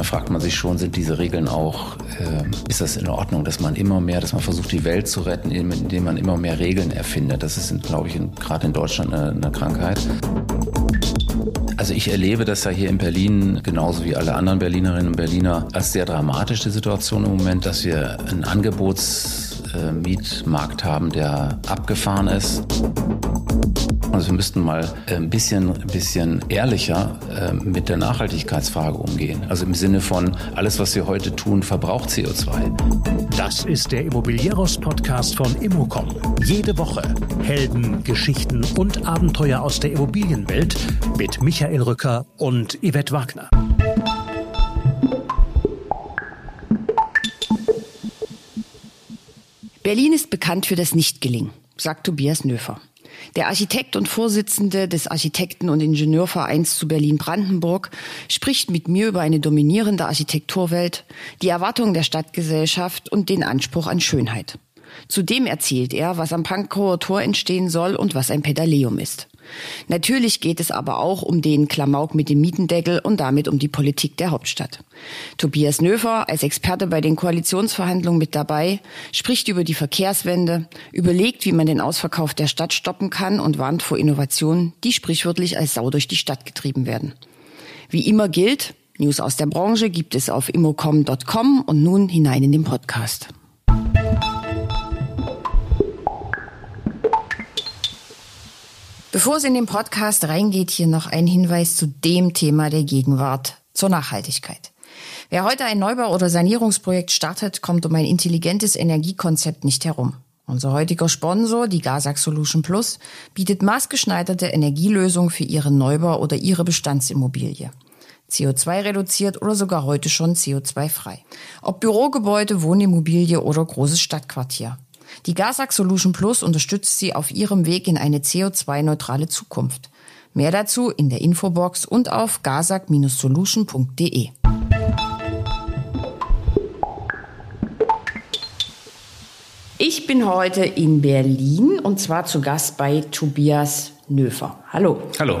manchmal fragt man sich schon, sind diese Regeln auch, äh, ist das in Ordnung, dass man immer mehr, dass man versucht, die Welt zu retten, indem man immer mehr Regeln erfindet. Das ist, glaube ich, gerade in Deutschland eine, eine Krankheit. Also ich erlebe das ja hier in Berlin genauso wie alle anderen Berlinerinnen und Berliner als sehr dramatische Situation im Moment, dass wir ein Angebotsmietmarkt haben, der abgefahren ist. Also wir müssten mal ein bisschen, ein bisschen ehrlicher äh, mit der Nachhaltigkeitsfrage umgehen. Also im Sinne von, alles, was wir heute tun, verbraucht CO2. Das ist der Immobilieros-Podcast von Immocom. Jede Woche Helden, Geschichten und Abenteuer aus der Immobilienwelt mit Michael Rücker und Yvette Wagner. Berlin ist bekannt für das Nichtgelingen, sagt Tobias Nöfer. Der Architekt und Vorsitzende des Architekten- und Ingenieurvereins zu Berlin-Brandenburg spricht mit mir über eine dominierende Architekturwelt, die Erwartungen der Stadtgesellschaft und den Anspruch an Schönheit. Zudem erzählt er, was am Pankower Tor entstehen soll und was ein Pedaleum ist. Natürlich geht es aber auch um den Klamauk mit dem Mietendeckel und damit um die Politik der Hauptstadt. Tobias Nöfer, als Experte bei den Koalitionsverhandlungen mit dabei, spricht über die Verkehrswende, überlegt, wie man den Ausverkauf der Stadt stoppen kann und warnt vor Innovationen, die sprichwörtlich als Sau durch die Stadt getrieben werden. Wie immer gilt, News aus der Branche gibt es auf immocom.com und nun hinein in den Podcast. Bevor es in den Podcast reingeht, hier noch ein Hinweis zu dem Thema der Gegenwart, zur Nachhaltigkeit. Wer heute ein Neubau- oder Sanierungsprojekt startet, kommt um ein intelligentes Energiekonzept nicht herum. Unser heutiger Sponsor, die Gasac Solution Plus, bietet maßgeschneiderte Energielösungen für Ihren Neubau oder Ihre Bestandsimmobilie. CO2 reduziert oder sogar heute schon CO2 frei. Ob Bürogebäude, Wohnimmobilie oder großes Stadtquartier. Die Gasac Solution Plus unterstützt Sie auf Ihrem Weg in eine CO2-neutrale Zukunft. Mehr dazu in der Infobox und auf gasac-solution.de. Ich bin heute in Berlin und zwar zu Gast bei Tobias Nöfer. Hallo. Hallo.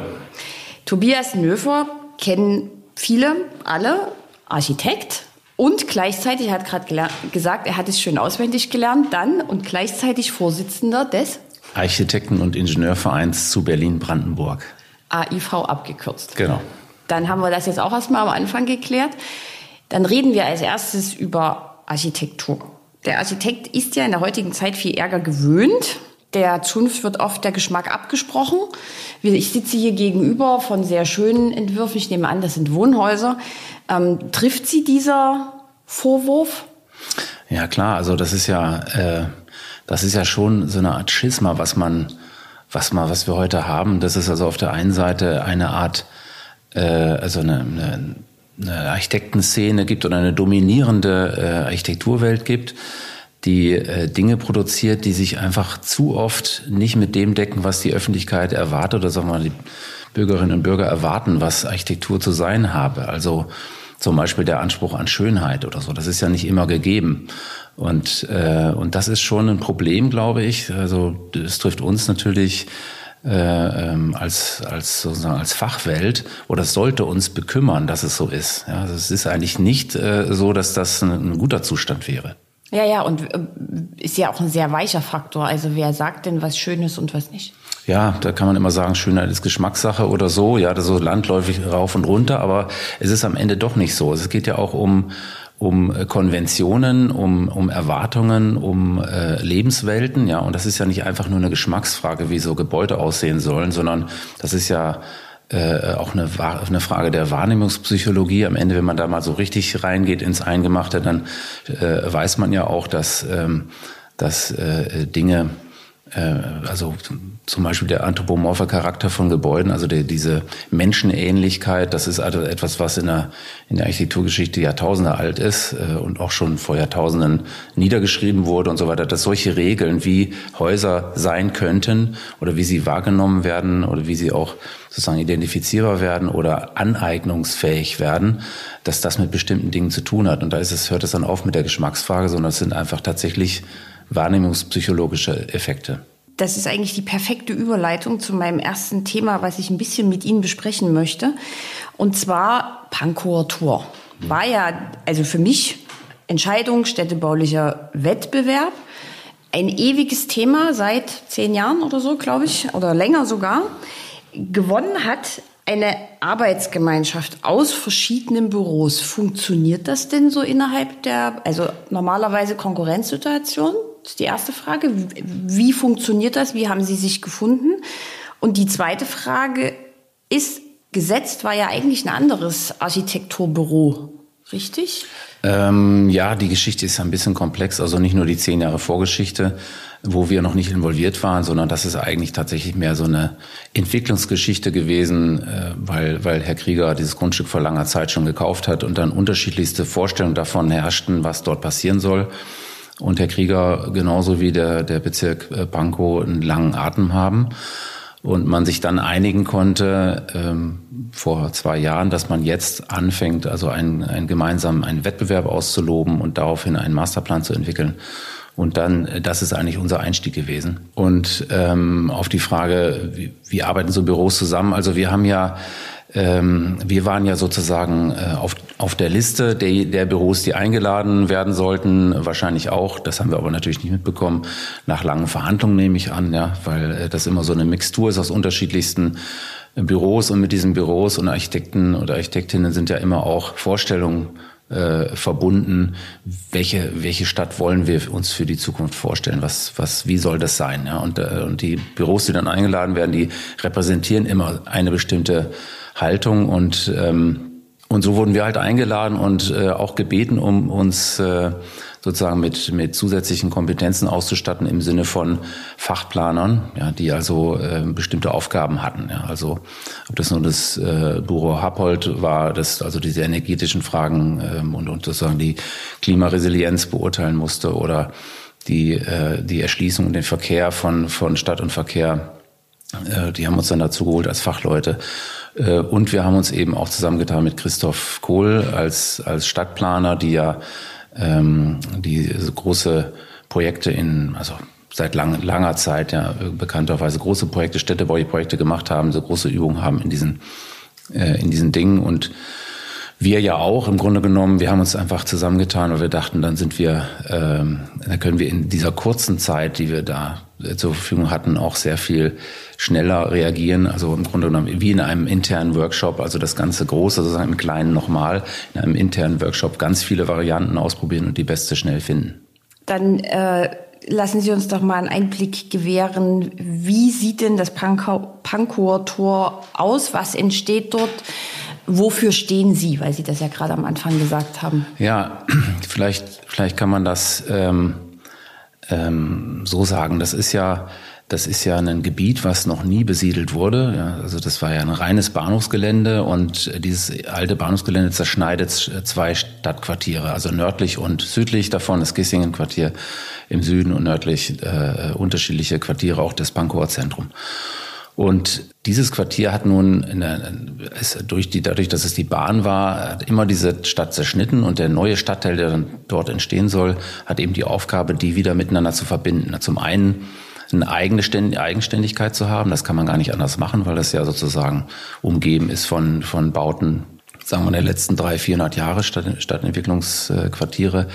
Tobias Nöfer kennen viele, alle, Architekt, und gleichzeitig, er hat gerade gesagt, er hat es schön auswendig gelernt, dann und gleichzeitig Vorsitzender des Architekten- und Ingenieurvereins zu Berlin-Brandenburg. AIV abgekürzt. Genau. Dann haben wir das jetzt auch erstmal am Anfang geklärt. Dann reden wir als erstes über Architektur. Der Architekt ist ja in der heutigen Zeit viel Ärger gewöhnt. Der Zunft wird oft der Geschmack abgesprochen. Ich sitze hier gegenüber von sehr schönen Entwürfen. Ich nehme an, das sind Wohnhäuser. Ähm, trifft Sie dieser Vorwurf? Ja klar, also das ist ja, äh, das ist ja schon so eine Art Schisma, was man, was man, was wir heute haben. Das ist also auf der einen Seite eine Art, äh, also eine, eine, eine Architektenszene gibt oder eine dominierende äh, Architekturwelt gibt die äh, Dinge produziert, die sich einfach zu oft nicht mit dem decken, was die Öffentlichkeit erwartet oder sagen wir mal die Bürgerinnen und Bürger erwarten, was Architektur zu sein habe. Also zum Beispiel der Anspruch an Schönheit oder so. Das ist ja nicht immer gegeben. Und, äh, und das ist schon ein Problem, glaube ich. Also es trifft uns natürlich äh, ähm, als, als, sozusagen als Fachwelt oder es sollte uns bekümmern, dass es so ist. Ja, also es ist eigentlich nicht äh, so, dass das ein, ein guter Zustand wäre. Ja, ja, und äh, ist ja auch ein sehr weicher Faktor. Also wer sagt denn, was schön ist und was nicht? Ja, da kann man immer sagen, Schönheit ist Geschmackssache oder so, ja, das ist so landläufig rauf und runter, aber es ist am Ende doch nicht so. Es geht ja auch um, um Konventionen, um, um Erwartungen, um äh, Lebenswelten, ja, und das ist ja nicht einfach nur eine Geschmacksfrage, wie so Gebäude aussehen sollen, sondern das ist ja äh, auch eine, eine Frage der Wahrnehmungspsychologie. Am Ende, wenn man da mal so richtig reingeht ins Eingemachte, dann äh, weiß man ja auch, dass, ähm, dass äh, Dinge also zum Beispiel der anthropomorphe Charakter von Gebäuden, also der, diese Menschenähnlichkeit, das ist also etwas, was in der, in der Architekturgeschichte Jahrtausende alt ist äh, und auch schon vor Jahrtausenden niedergeschrieben wurde und so weiter, dass solche Regeln, wie Häuser sein könnten oder wie sie wahrgenommen werden oder wie sie auch sozusagen identifizierbar werden oder aneignungsfähig werden, dass das mit bestimmten Dingen zu tun hat. Und da ist es, hört es dann auf mit der Geschmacksfrage, sondern es sind einfach tatsächlich wahrnehmungspsychologische Effekte. Das ist eigentlich die perfekte Überleitung zu meinem ersten Thema, was ich ein bisschen mit Ihnen besprechen möchte. Und zwar Pankower Tor. war ja, also für mich, Entscheidung städtebaulicher Wettbewerb. Ein ewiges Thema seit zehn Jahren oder so, glaube ich, oder länger sogar. Gewonnen hat eine Arbeitsgemeinschaft aus verschiedenen Büros. Funktioniert das denn so innerhalb der, also normalerweise Konkurrenzsituation? Das ist die erste Frage. Wie funktioniert das? Wie haben Sie sich gefunden? Und die zweite Frage ist, gesetzt war ja eigentlich ein anderes Architekturbüro, richtig? Ähm, ja, die Geschichte ist ein bisschen komplex. Also nicht nur die zehn Jahre Vorgeschichte, wo wir noch nicht involviert waren, sondern das ist eigentlich tatsächlich mehr so eine Entwicklungsgeschichte gewesen, äh, weil, weil Herr Krieger dieses Grundstück vor langer Zeit schon gekauft hat und dann unterschiedlichste Vorstellungen davon herrschten, was dort passieren soll. Und Herr Krieger genauso wie der, der Bezirk äh, Pankow einen langen Atem haben und man sich dann einigen konnte ähm, vor zwei Jahren, dass man jetzt anfängt, also einen, einen gemeinsamen einen Wettbewerb auszuloben und daraufhin einen Masterplan zu entwickeln. Und dann, das ist eigentlich unser Einstieg gewesen. Und ähm, auf die Frage, wie, wie arbeiten so Büros zusammen? Also wir haben ja ähm, wir waren ja sozusagen äh, auf, auf der Liste der, der Büros, die eingeladen werden sollten, wahrscheinlich auch, das haben wir aber natürlich nicht mitbekommen, nach langen Verhandlungen nehme ich an, ja, weil äh, das immer so eine Mixtur ist aus unterschiedlichsten Büros. Und mit diesen Büros und Architekten oder Architektinnen sind ja immer auch Vorstellungen äh, verbunden, welche, welche Stadt wollen wir uns für die Zukunft vorstellen, was, was, wie soll das sein, ja, und, äh, und die Büros, die dann eingeladen werden, die repräsentieren immer eine bestimmte Haltung und ähm, und so wurden wir halt eingeladen und äh, auch gebeten, um uns äh, sozusagen mit, mit zusätzlichen Kompetenzen auszustatten im Sinne von Fachplanern, ja, die also äh, bestimmte Aufgaben hatten. Ja. Also ob das nun das äh, Büro Happold war, das also diese energetischen Fragen ähm, und, und sozusagen die Klimaresilienz beurteilen musste oder die, äh, die Erschließung und den Verkehr von, von Stadt und Verkehr, äh, die haben uns dann dazu geholt als Fachleute. Äh, und wir haben uns eben auch zusammengetan mit Christoph Kohl als, als Stadtplaner, die ja ähm, die große Projekte in, also seit lang, langer Zeit ja bekannterweise große Projekte, Städtebauprojekte gemacht haben, so große Übungen haben in diesen, äh, in diesen Dingen. Und wir ja auch im Grunde genommen, wir haben uns einfach zusammengetan, weil wir dachten, dann sind wir, ähm, dann können wir in dieser kurzen Zeit, die wir da zur Verfügung hatten, auch sehr viel schneller reagieren. Also im Grunde genommen wie in einem internen Workshop, also das ganze Große sozusagen im Kleinen nochmal, in einem internen Workshop ganz viele Varianten ausprobieren und die beste schnell finden. Dann äh, lassen Sie uns doch mal einen Einblick gewähren. Wie sieht denn das Pankower Tor aus? Was entsteht dort? Wofür stehen Sie, weil Sie das ja gerade am Anfang gesagt haben? Ja, vielleicht, vielleicht kann man das ähm, ähm, so sagen. Das ist ja, das ist ja ein Gebiet, was noch nie besiedelt wurde. Ja, also das war ja ein reines Bahnhofsgelände und dieses alte Bahnhofsgelände zerschneidet zwei Stadtquartiere, also nördlich und südlich davon das Gissingen-Quartier im Süden und nördlich äh, unterschiedliche Quartiere, auch das Pankower Zentrum. Und dieses Quartier hat nun ist durch die, dadurch, dass es die Bahn war, hat immer diese Stadt zerschnitten und der neue Stadtteil, der dann dort entstehen soll, hat eben die Aufgabe, die wieder miteinander zu verbinden. Zum einen eine eigene Eigenständigkeit zu haben, das kann man gar nicht anders machen, weil das ja sozusagen umgeben ist von, von Bauten, sagen wir, den letzten drei, vierhundert Jahre Stadtentwicklungsquartiere.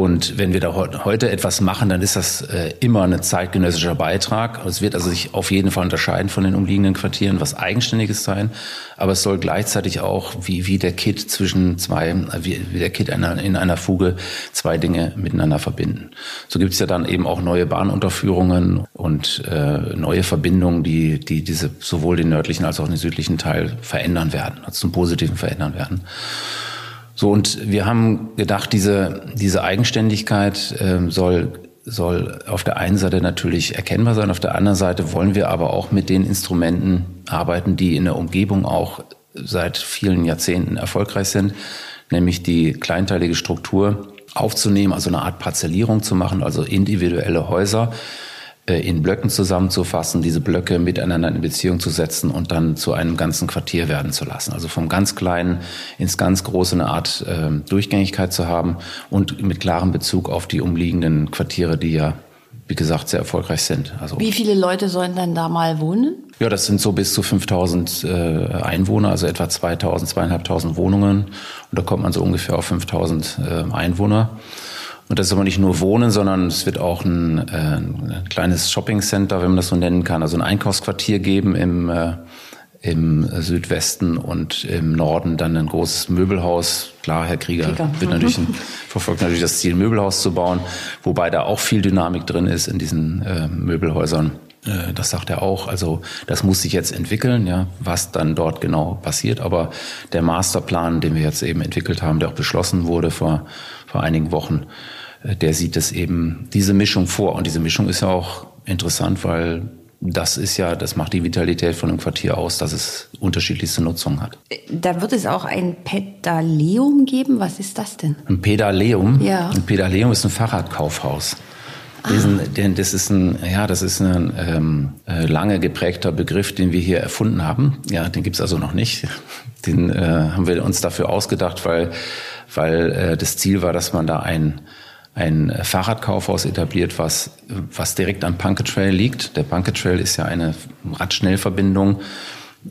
Und wenn wir da heute etwas machen, dann ist das äh, immer ein zeitgenössischer Beitrag. Es wird also sich auf jeden Fall unterscheiden von den umliegenden Quartieren, was Eigenständiges sein. Aber es soll gleichzeitig auch wie, wie der Kit zwischen zwei, wie, wie der Kit in einer Fuge zwei Dinge miteinander verbinden. So gibt es ja dann eben auch neue Bahnunterführungen und äh, neue Verbindungen, die, die diese sowohl den nördlichen als auch den südlichen Teil verändern werden, also zum Positiven verändern werden. So, und wir haben gedacht, diese, diese Eigenständigkeit äh, soll, soll auf der einen Seite natürlich erkennbar sein, auf der anderen Seite wollen wir aber auch mit den Instrumenten arbeiten, die in der Umgebung auch seit vielen Jahrzehnten erfolgreich sind, nämlich die kleinteilige Struktur aufzunehmen, also eine Art Parzellierung zu machen, also individuelle Häuser, in Blöcken zusammenzufassen, diese Blöcke miteinander in Beziehung zu setzen und dann zu einem ganzen Quartier werden zu lassen. Also vom ganz Kleinen ins ganz Große eine Art äh, Durchgängigkeit zu haben und mit klarem Bezug auf die umliegenden Quartiere, die ja wie gesagt, sehr erfolgreich sind. Also Wie viele Leute sollen dann da mal wohnen? Ja, das sind so bis zu 5000 äh, Einwohner, also etwa 2000, zweieinhalbtausend Wohnungen. Und da kommt man so ungefähr auf 5000 äh, Einwohner. Und das ist aber nicht nur Wohnen, sondern es wird auch ein, äh, ein kleines Shopping Center, wenn man das so nennen kann, also ein Einkaufsquartier geben im, äh, im Südwesten und im Norden dann ein großes Möbelhaus. Klar, Herr Krieger, Krieger. Wird natürlich ein, verfolgt natürlich das Ziel, ein Möbelhaus zu bauen, wobei da auch viel Dynamik drin ist in diesen äh, Möbelhäusern. Äh, das sagt er auch. Also das muss sich jetzt entwickeln, ja, was dann dort genau passiert. Aber der Masterplan, den wir jetzt eben entwickelt haben, der auch beschlossen wurde vor, vor einigen Wochen, der sieht es eben diese Mischung vor. Und diese Mischung ist ja auch interessant, weil das ist ja, das macht die Vitalität von einem Quartier aus, dass es unterschiedlichste Nutzungen hat. Da wird es auch ein Pedaleum geben. Was ist das denn? Ein Pedaleum? Ja. Ein Pedaleum ist ein Fahrradkaufhaus. Diesen, denn das ist ein, ja, das ist ein ähm, äh, lange geprägter Begriff, den wir hier erfunden haben. Ja, den gibt's also noch nicht. Den äh, haben wir uns dafür ausgedacht, weil, weil äh, das Ziel war, dass man da ein ein Fahrradkaufhaus etabliert, was, was direkt am Punket Trail liegt. Der Punket Trail ist ja eine Radschnellverbindung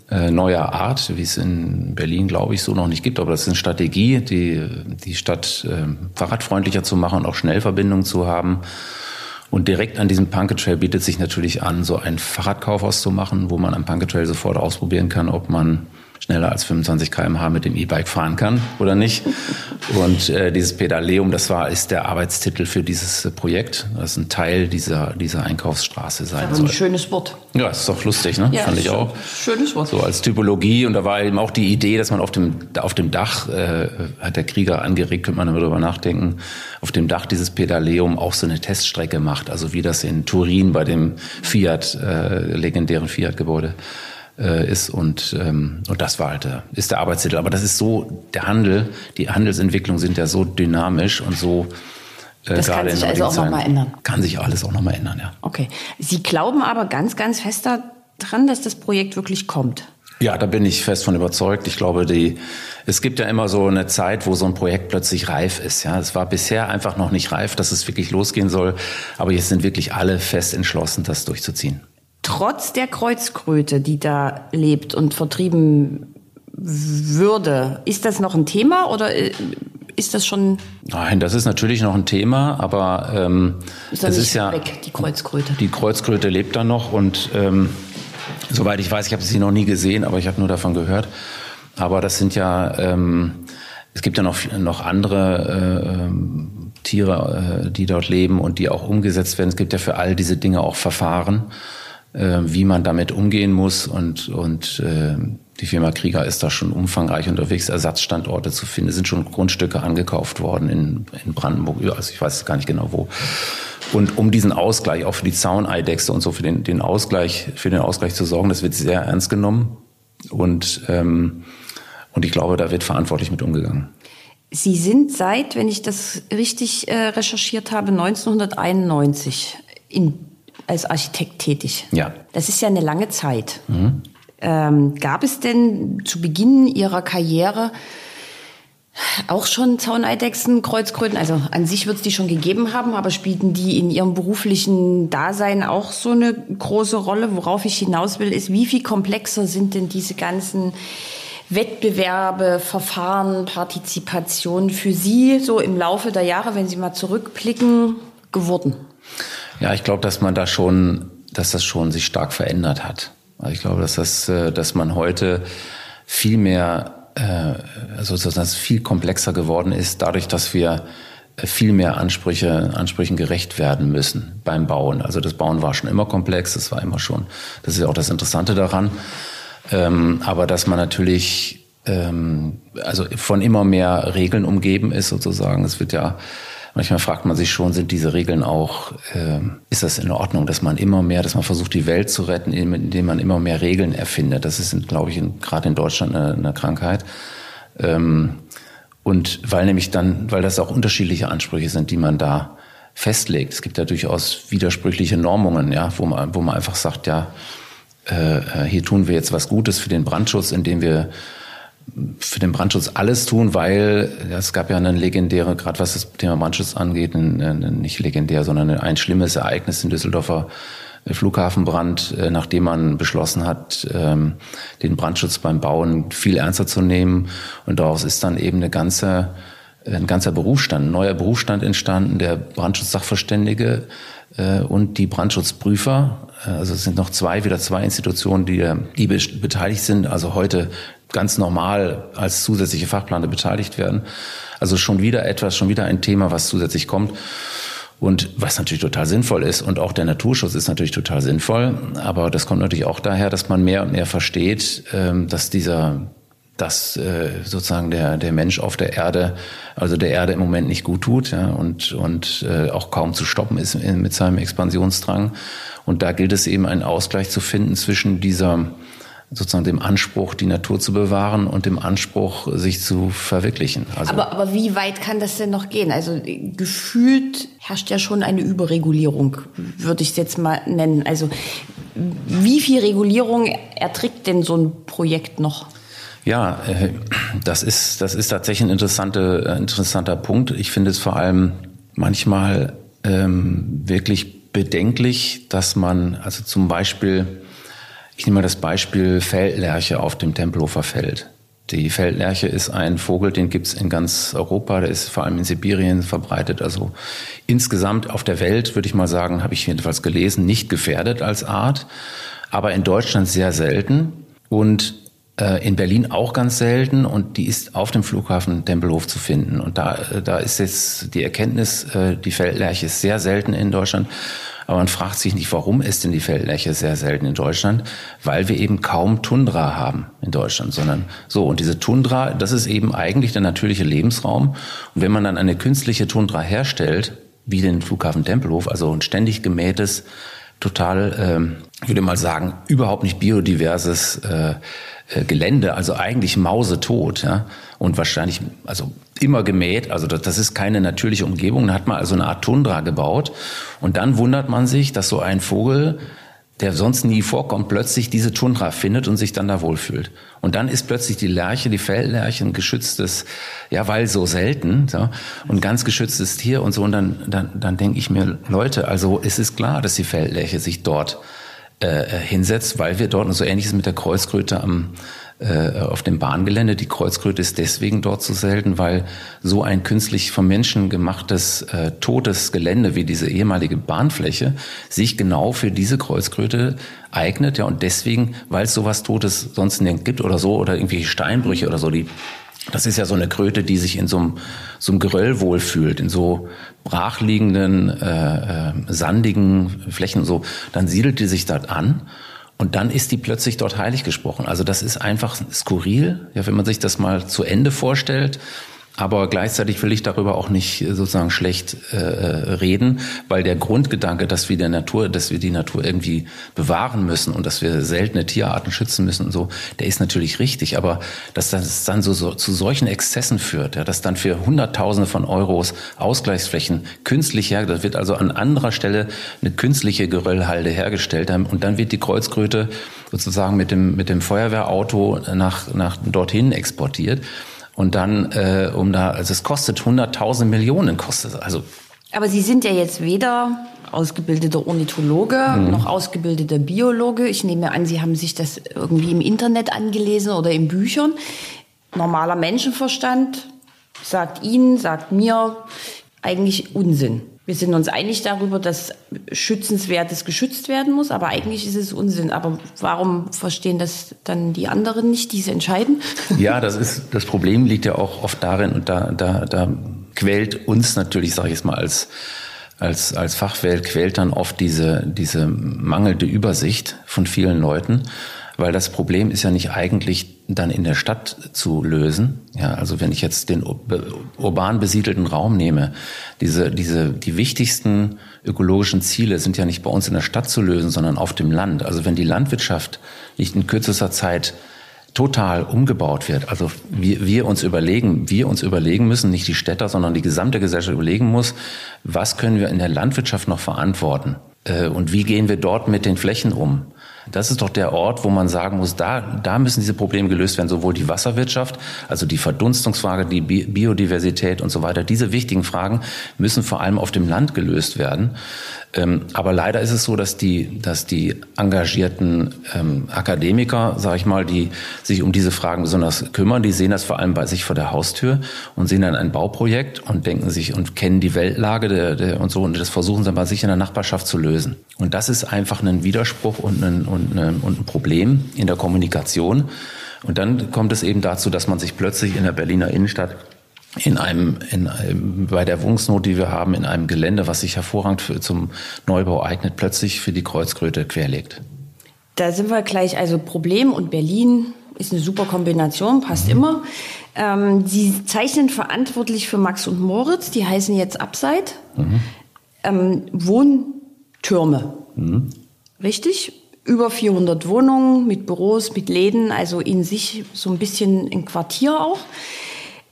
äh, neuer Art, wie es in Berlin, glaube ich, so noch nicht gibt. Aber das ist eine Strategie, die, die Stadt äh, fahrradfreundlicher zu machen und auch Schnellverbindungen zu haben. Und direkt an diesem Punket Trail bietet sich natürlich an, so ein Fahrradkaufhaus zu machen, wo man am Punket Trail sofort ausprobieren kann, ob man schneller als 25 km/h mit dem E-Bike fahren kann oder nicht. Und äh, dieses Pedaleum, das war, ist der Arbeitstitel für dieses äh, Projekt. Das ist ein Teil dieser, dieser Einkaufsstraße sein soll. Ein schönes Wort. Ja, ist doch lustig, ne? Ja, Fand ich auch. Schönes Wort. So als Typologie. Und da war eben auch die Idee, dass man auf dem, auf dem Dach, äh, hat der Krieger angeregt, könnte man darüber nachdenken, auf dem Dach dieses Pedaleum auch so eine Teststrecke macht. Also wie das in Turin bei dem Fiat, äh, legendären Fiat-Gebäude äh, ist und ähm, und das war halt der, ist der Arbeitstitel. Aber das ist so der Handel, die Handelsentwicklungen sind ja so dynamisch und so äh, das kann sich also auch nochmal ändern. Kann sich alles auch nochmal ändern, ja. Okay. Sie glauben aber ganz, ganz fest daran, dass das Projekt wirklich kommt. Ja, da bin ich fest von überzeugt. Ich glaube, die, es gibt ja immer so eine Zeit, wo so ein Projekt plötzlich reif ist. Ja, es war bisher einfach noch nicht reif, dass es wirklich losgehen soll. Aber jetzt sind wirklich alle fest entschlossen, das durchzuziehen trotz der Kreuzkröte, die da lebt und vertrieben würde, ist das noch ein Thema oder äh, ist das schon? Nein, das ist natürlich noch ein Thema, aber ähm, ist das ist ja weg, die Kreuzkröte. Die Kreuzkröte lebt da noch und ähm, soweit ich weiß, ich habe sie noch nie gesehen, aber ich habe nur davon gehört. Aber das sind ja ähm, es gibt ja noch noch andere äh, ähm, Tiere, äh, die dort leben und die auch umgesetzt werden. Es gibt ja für all diese Dinge auch Verfahren äh, wie man damit umgehen muss und, und äh, die Firma Krieger ist da schon umfangreich unterwegs, Ersatzstandorte zu finden. Es sind schon Grundstücke angekauft worden in, in Brandenburg, also ich weiß gar nicht genau wo. Und um diesen Ausgleich, auch für die Zauneidechse und so, für den, den Ausgleich, für den Ausgleich zu sorgen, das wird sehr ernst genommen. Und, ähm, und ich glaube, da wird verantwortlich mit umgegangen. Sie sind seit, wenn ich das richtig äh, recherchiert habe, 1991 in als Architekt tätig. Ja. Das ist ja eine lange Zeit. Mhm. Ähm, gab es denn zu Beginn Ihrer Karriere auch schon Zauneidechsen, Kreuzkröten? Also an sich wird es die schon gegeben haben, aber spielten die in Ihrem beruflichen Dasein auch so eine große Rolle? Worauf ich hinaus will, ist, wie viel komplexer sind denn diese ganzen Wettbewerbe, Verfahren, Partizipation für Sie so im Laufe der Jahre, wenn Sie mal zurückblicken, geworden? Ja, ich glaube, dass man da schon, dass das schon sich stark verändert hat. Also ich glaube, dass das, äh, dass man heute viel mehr, äh, also dass das viel komplexer geworden ist, dadurch, dass wir äh, viel mehr Ansprüche, Ansprüchen gerecht werden müssen beim Bauen. Also das Bauen war schon immer komplex, das war immer schon, das ist ja auch das Interessante daran. Ähm, aber dass man natürlich ähm, also von immer mehr Regeln umgeben ist sozusagen. Es wird ja Manchmal fragt man sich schon, sind diese Regeln auch, äh, ist das in Ordnung, dass man immer mehr, dass man versucht, die Welt zu retten, indem man immer mehr Regeln erfindet. Das ist, glaube ich, gerade in Deutschland eine, eine Krankheit. Ähm, und weil nämlich dann, weil das auch unterschiedliche Ansprüche sind, die man da festlegt. Es gibt ja durchaus widersprüchliche Normungen, ja, wo man, wo man einfach sagt, ja, äh, äh hier tun wir jetzt was Gutes für den Brandschutz, indem wir für den Brandschutz alles tun, weil es gab ja eine legendäre, gerade was das Thema Brandschutz angeht, ein, ein, nicht legendär, sondern ein schlimmes Ereignis in Düsseldorfer Flughafenbrand, äh, nachdem man beschlossen hat, ähm, den Brandschutz beim Bauen viel ernster zu nehmen. Und daraus ist dann eben eine ganze, ein ganzer Berufsstand, ein neuer Berufsstand entstanden, der Brandschutzsachverständige äh, und die Brandschutzprüfer. Äh, also es sind noch zwei, wieder zwei Institutionen, die, die beteiligt sind. Also heute ganz normal als zusätzliche Fachplaner beteiligt werden. Also schon wieder etwas, schon wieder ein Thema, was zusätzlich kommt. Und was natürlich total sinnvoll ist. Und auch der Naturschutz ist natürlich total sinnvoll. Aber das kommt natürlich auch daher, dass man mehr und mehr versteht, ähm, dass dieser, dass äh, sozusagen der, der Mensch auf der Erde, also der Erde im Moment nicht gut tut ja, und, und äh, auch kaum zu stoppen ist mit seinem Expansionsdrang. Und da gilt es eben einen Ausgleich zu finden zwischen dieser sozusagen dem Anspruch, die Natur zu bewahren und dem Anspruch, sich zu verwirklichen. Also aber, aber wie weit kann das denn noch gehen? Also gefühlt herrscht ja schon eine Überregulierung, würde ich es jetzt mal nennen. Also wie viel Regulierung erträgt denn so ein Projekt noch? Ja, äh, das ist, das ist tatsächlich ein interessanter, interessanter Punkt. Ich finde es vor allem manchmal ähm, wirklich bedenklich, dass man also zum Beispiel ich nehme mal das Beispiel Feldlerche auf dem Tempelhofer Feld. Die Feldlerche ist ein Vogel, den gibt's in ganz Europa, der ist vor allem in Sibirien verbreitet. Also insgesamt auf der Welt, würde ich mal sagen, habe ich jedenfalls gelesen, nicht gefährdet als Art, aber in Deutschland sehr selten und äh, in Berlin auch ganz selten und die ist auf dem Flughafen Tempelhof zu finden. Und da, äh, da ist jetzt die Erkenntnis, äh, die Feldlerche ist sehr selten in Deutschland. Aber man fragt sich nicht, warum ist denn die Feldlerche sehr selten in Deutschland? Weil wir eben kaum Tundra haben in Deutschland, sondern so. Und diese Tundra, das ist eben eigentlich der natürliche Lebensraum. Und wenn man dann eine künstliche Tundra herstellt, wie den Flughafen Tempelhof, also ein ständig gemähtes, total, ähm, ich würde mal sagen, überhaupt nicht biodiverses äh, äh, Gelände, also eigentlich mausetot, ja, und wahrscheinlich, also immer gemäht, also das, das ist keine natürliche Umgebung. Da hat man also eine Art Tundra gebaut und dann wundert man sich, dass so ein Vogel der sonst nie vorkommt, plötzlich diese Tundra findet und sich dann da wohlfühlt. Und dann ist plötzlich die Lerche, die Feldlerche, ein geschütztes, ja, weil so selten, so, und ganz geschütztes Tier und so. Und dann, dann, dann denke ich mir, Leute, also es ist klar, dass die Feldlerche sich dort äh, hinsetzt, weil wir dort, und so ähnlich ist mit der Kreuzkröte am, äh, auf dem Bahngelände. Die Kreuzkröte ist deswegen dort so selten, weil so ein künstlich vom Menschen gemachtes äh, totes Gelände wie diese ehemalige Bahnfläche sich genau für diese Kreuzkröte eignet. Ja, und deswegen, weil es sowas Totes sonst nicht gibt oder so, oder irgendwelche Steinbrüche oder so, die das ist ja so eine Kröte, die sich in so einem, so einem Geröll wohlfühlt, in so brachliegenden, äh, äh, sandigen Flächen und so. Dann siedelt die sich dort an und dann ist die plötzlich dort heilig gesprochen. Also das ist einfach skurril, ja, wenn man sich das mal zu Ende vorstellt. Aber gleichzeitig will ich darüber auch nicht äh, sozusagen schlecht äh, reden, weil der Grundgedanke, dass wir der Natur, dass wir die Natur irgendwie bewahren müssen und dass wir seltene Tierarten schützen müssen und so, der ist natürlich richtig. Aber dass das dann so, so zu solchen Exzessen führt, ja, dass dann für Hunderttausende von Euros Ausgleichsflächen künstlich her, das wird also an anderer Stelle eine künstliche Geröllhalde hergestellt und dann wird die Kreuzkröte sozusagen mit dem mit dem Feuerwehrauto nach nach dorthin exportiert. Und dann, äh, um da, also es kostet 100.000 Millionen, kostet also. Aber Sie sind ja jetzt weder ausgebildeter Ornithologe mhm. noch ausgebildeter Biologe. Ich nehme an, Sie haben sich das irgendwie im Internet angelesen oder in Büchern. Normaler Menschenverstand sagt Ihnen, sagt mir eigentlich Unsinn. Wir sind uns einig darüber, dass Schützenswertes geschützt werden muss, aber eigentlich ist es Unsinn. Aber warum verstehen das dann die anderen nicht, die es entscheiden? Ja, das ist das Problem liegt ja auch oft darin und da da da quält uns natürlich, sage ich jetzt mal als als als Fachwelt quält dann oft diese diese mangelnde Übersicht von vielen Leuten weil das Problem ist ja nicht eigentlich dann in der Stadt zu lösen. Ja, also wenn ich jetzt den urban besiedelten Raum nehme, diese, diese, die wichtigsten ökologischen Ziele sind ja nicht bei uns in der Stadt zu lösen, sondern auf dem Land. Also wenn die Landwirtschaft nicht in kürzester Zeit total umgebaut wird. Also wir, wir uns überlegen, wir uns überlegen müssen, nicht die Städter, sondern die gesamte Gesellschaft überlegen muss, was können wir in der Landwirtschaft noch verantworten? Äh, und wie gehen wir dort mit den Flächen um? Das ist doch der Ort, wo man sagen muss, da, da müssen diese Probleme gelöst werden, sowohl die Wasserwirtschaft, also die Verdunstungsfrage, die Biodiversität und so weiter. Diese wichtigen Fragen müssen vor allem auf dem Land gelöst werden. Ähm, aber leider ist es so, dass die, dass die engagierten ähm, Akademiker, sage ich mal, die sich um diese Fragen besonders kümmern, die sehen das vor allem bei sich vor der Haustür und sehen dann ein Bauprojekt und denken sich und kennen die Weltlage der, der und so und das versuchen sie bei sich in der Nachbarschaft zu lösen. Und das ist einfach ein Widerspruch und ein, und ein, und ein Problem in der Kommunikation. Und dann kommt es eben dazu, dass man sich plötzlich in der Berliner Innenstadt in einem, in einem, bei der Wohnungsnot, die wir haben, in einem Gelände, was sich hervorragend für, zum Neubau eignet, plötzlich für die Kreuzkröte querlegt. Da sind wir gleich, also Problem und Berlin ist eine super Kombination, passt mhm. immer. Ähm, Sie zeichnen verantwortlich für Max und Moritz, die heißen jetzt Upside. Mhm. Ähm, Wohntürme. Mhm. Richtig? Über 400 Wohnungen mit Büros, mit Läden, also in sich so ein bisschen ein Quartier auch.